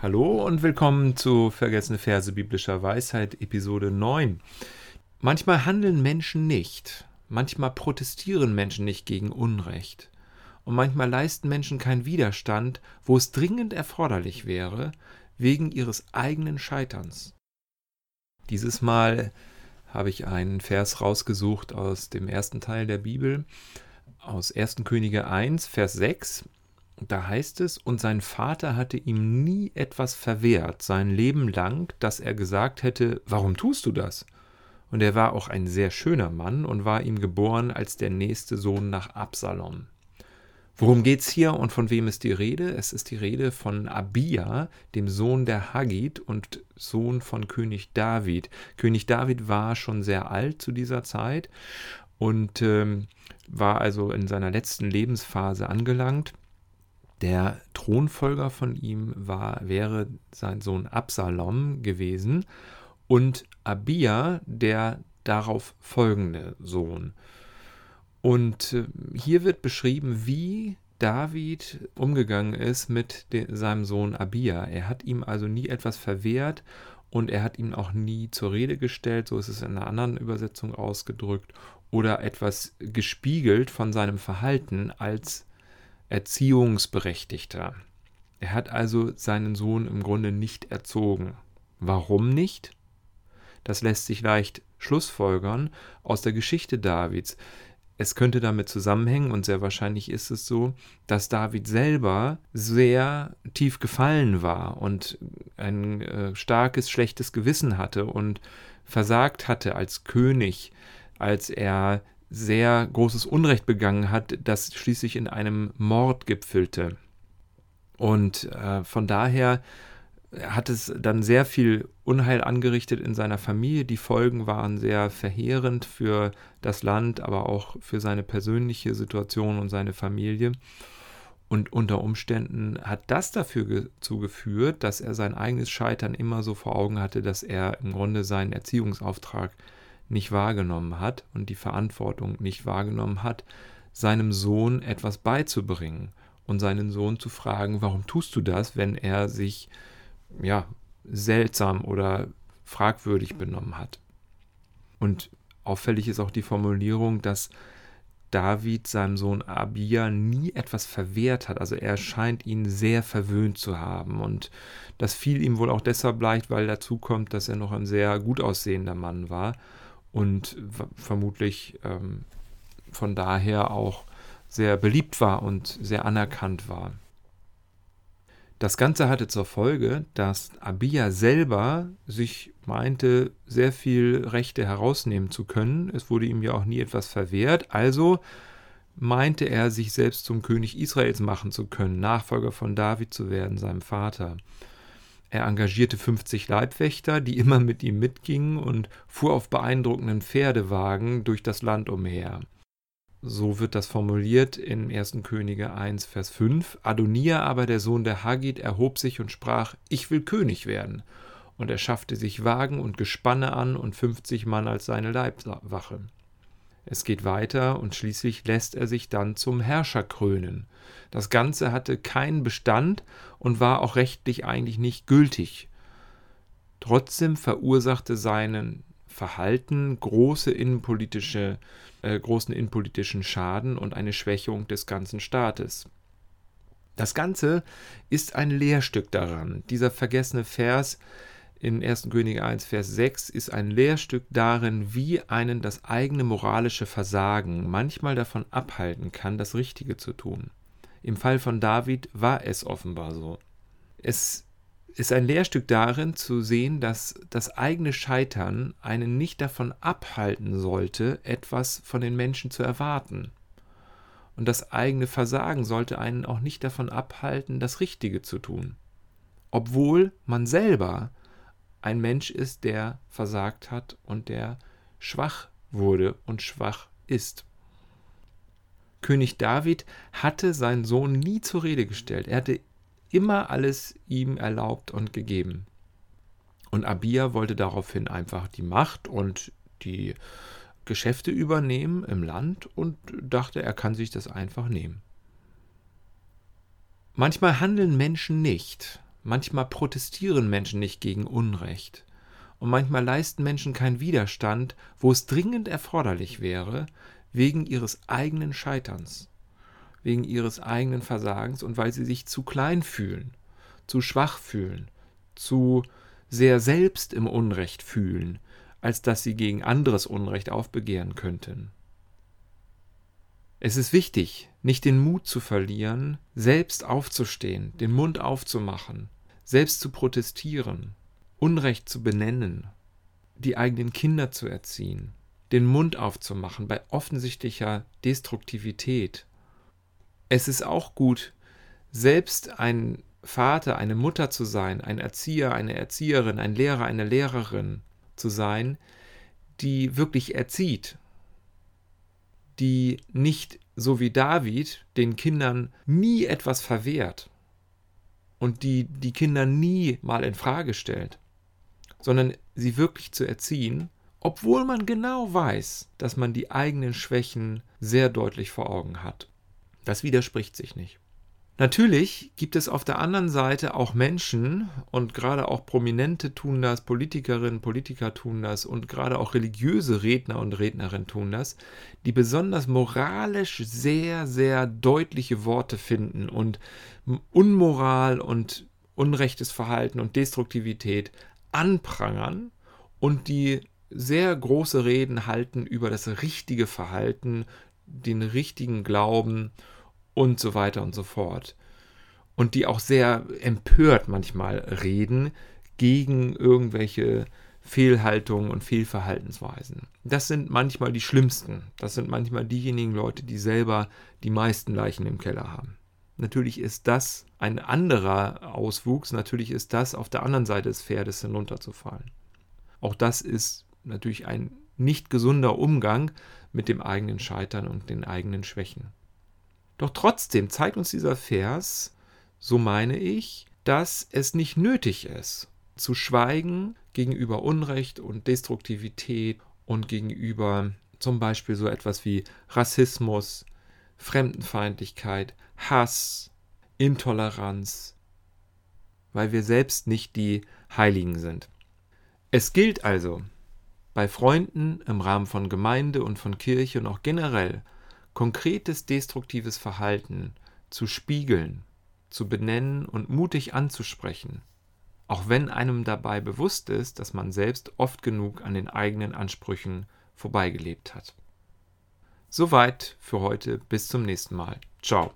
Hallo und willkommen zu Vergessene Verse biblischer Weisheit, Episode 9. Manchmal handeln Menschen nicht, manchmal protestieren Menschen nicht gegen Unrecht und manchmal leisten Menschen keinen Widerstand, wo es dringend erforderlich wäre, wegen ihres eigenen Scheiterns. Dieses Mal habe ich einen Vers rausgesucht aus dem ersten Teil der Bibel, aus 1. Könige 1, Vers 6. Da heißt es, und sein Vater hatte ihm nie etwas verwehrt, sein Leben lang, dass er gesagt hätte, warum tust du das? Und er war auch ein sehr schöner Mann und war ihm geboren als der nächste Sohn nach Absalom. Worum geht's hier und von wem ist die Rede? Es ist die Rede von Abia, dem Sohn der Haggit und Sohn von König David. König David war schon sehr alt zu dieser Zeit und ähm, war also in seiner letzten Lebensphase angelangt. Der Thronfolger von ihm war, wäre sein Sohn Absalom gewesen und Abia der darauf folgende Sohn. Und äh, hier wird beschrieben, wie David umgegangen ist mit seinem Sohn Abia. Er hat ihm also nie etwas verwehrt und er hat ihn auch nie zur Rede gestellt, so ist es in einer anderen Übersetzung ausgedrückt, oder etwas gespiegelt von seinem Verhalten als Erziehungsberechtigter. Er hat also seinen Sohn im Grunde nicht erzogen. Warum nicht? Das lässt sich leicht schlussfolgern aus der Geschichte Davids. Es könnte damit zusammenhängen, und sehr wahrscheinlich ist es so, dass David selber sehr tief gefallen war und ein äh, starkes, schlechtes Gewissen hatte und versagt hatte als König, als er sehr großes Unrecht begangen hat, das schließlich in einem Mord gipfelte. Und äh, von daher hat es dann sehr viel Unheil angerichtet in seiner Familie. Die Folgen waren sehr verheerend für das Land, aber auch für seine persönliche Situation und seine Familie. Und unter Umständen hat das dafür zugeführt, dass er sein eigenes Scheitern immer so vor Augen hatte, dass er im Grunde seinen Erziehungsauftrag nicht wahrgenommen hat und die Verantwortung nicht wahrgenommen hat, seinem Sohn etwas beizubringen und seinen Sohn zu fragen, warum tust du das, wenn er sich ja, seltsam oder fragwürdig benommen hat. Und auffällig ist auch die Formulierung, dass David seinem Sohn Abia nie etwas verwehrt hat. Also er scheint ihn sehr verwöhnt zu haben. Und das fiel ihm wohl auch deshalb leicht, weil dazu kommt, dass er noch ein sehr gut aussehender Mann war und vermutlich ähm, von daher auch sehr beliebt war und sehr anerkannt war. Das Ganze hatte zur Folge, dass Abia selber sich meinte, sehr viel Rechte herausnehmen zu können. Es wurde ihm ja auch nie etwas verwehrt. Also meinte er, sich selbst zum König Israels machen zu können, Nachfolger von David zu werden, seinem Vater. Er engagierte 50 Leibwächter, die immer mit ihm mitgingen und fuhr auf beeindruckenden Pferdewagen durch das Land umher. So wird das formuliert in 1. Könige 1, Vers 5. Adonia aber, der Sohn der Hagit, erhob sich und sprach: Ich will König werden. Und er schaffte sich Wagen und Gespanne an und 50 Mann als seine Leibwache. Es geht weiter und schließlich lässt er sich dann zum Herrscher krönen. Das Ganze hatte keinen Bestand und war auch rechtlich eigentlich nicht gültig. Trotzdem verursachte seinen Verhalten große innenpolitische, äh, großen innenpolitischen Schaden und eine Schwächung des ganzen Staates. Das Ganze ist ein Lehrstück daran. Dieser vergessene Vers in 1. Könige 1, Vers 6 ist ein Lehrstück darin, wie einen das eigene moralische Versagen manchmal davon abhalten kann, das Richtige zu tun. Im Fall von David war es offenbar so. Es ist ein Lehrstück darin zu sehen, dass das eigene Scheitern einen nicht davon abhalten sollte, etwas von den Menschen zu erwarten. Und das eigene Versagen sollte einen auch nicht davon abhalten, das Richtige zu tun. Obwohl man selber ein Mensch ist, der versagt hat und der schwach wurde und schwach ist. König David hatte seinen Sohn nie zur Rede gestellt. Er hatte immer alles ihm erlaubt und gegeben. Und Abia wollte daraufhin einfach die Macht und die Geschäfte übernehmen im Land und dachte, er kann sich das einfach nehmen. Manchmal handeln Menschen nicht. Manchmal protestieren Menschen nicht gegen Unrecht. Und manchmal leisten Menschen keinen Widerstand, wo es dringend erforderlich wäre, wegen ihres eigenen Scheiterns, wegen ihres eigenen Versagens und weil sie sich zu klein fühlen, zu schwach fühlen, zu sehr selbst im Unrecht fühlen, als dass sie gegen anderes Unrecht aufbegehren könnten. Es ist wichtig, nicht den Mut zu verlieren, selbst aufzustehen, den Mund aufzumachen, selbst zu protestieren, Unrecht zu benennen, die eigenen Kinder zu erziehen, den Mund aufzumachen bei offensichtlicher Destruktivität. Es ist auch gut, selbst ein Vater, eine Mutter zu sein, ein Erzieher, eine Erzieherin, ein Lehrer, eine Lehrerin zu sein, die wirklich erzieht, die nicht so wie David den Kindern nie etwas verwehrt und die die Kinder nie mal in Frage stellt, sondern sie wirklich zu erziehen, obwohl man genau weiß, dass man die eigenen Schwächen sehr deutlich vor Augen hat. Das widerspricht sich nicht. Natürlich gibt es auf der anderen Seite auch Menschen, und gerade auch Prominente tun das, Politikerinnen, Politiker tun das, und gerade auch religiöse Redner und Rednerinnen tun das, die besonders moralisch sehr, sehr deutliche Worte finden und Unmoral und unrechtes Verhalten und Destruktivität anprangern und die sehr große Reden halten über das richtige Verhalten, den richtigen Glauben und so weiter und so fort. Und die auch sehr empört manchmal reden gegen irgendwelche Fehlhaltungen und Fehlverhaltensweisen. Das sind manchmal die schlimmsten. Das sind manchmal diejenigen Leute, die selber die meisten Leichen im Keller haben. Natürlich ist das ein anderer Auswuchs. Natürlich ist das auf der anderen Seite des Pferdes hinunterzufallen. Auch das ist natürlich ein nicht gesunder Umgang mit dem eigenen Scheitern und den eigenen Schwächen. Doch trotzdem zeigt uns dieser Vers, so meine ich, dass es nicht nötig ist, zu schweigen gegenüber Unrecht und Destruktivität und gegenüber zum Beispiel so etwas wie Rassismus, Fremdenfeindlichkeit, Hass, Intoleranz, weil wir selbst nicht die Heiligen sind. Es gilt also, bei Freunden im Rahmen von Gemeinde und von Kirche und auch generell konkretes destruktives Verhalten zu spiegeln, zu benennen und mutig anzusprechen, auch wenn einem dabei bewusst ist, dass man selbst oft genug an den eigenen Ansprüchen vorbeigelebt hat. Soweit für heute, bis zum nächsten Mal. Ciao.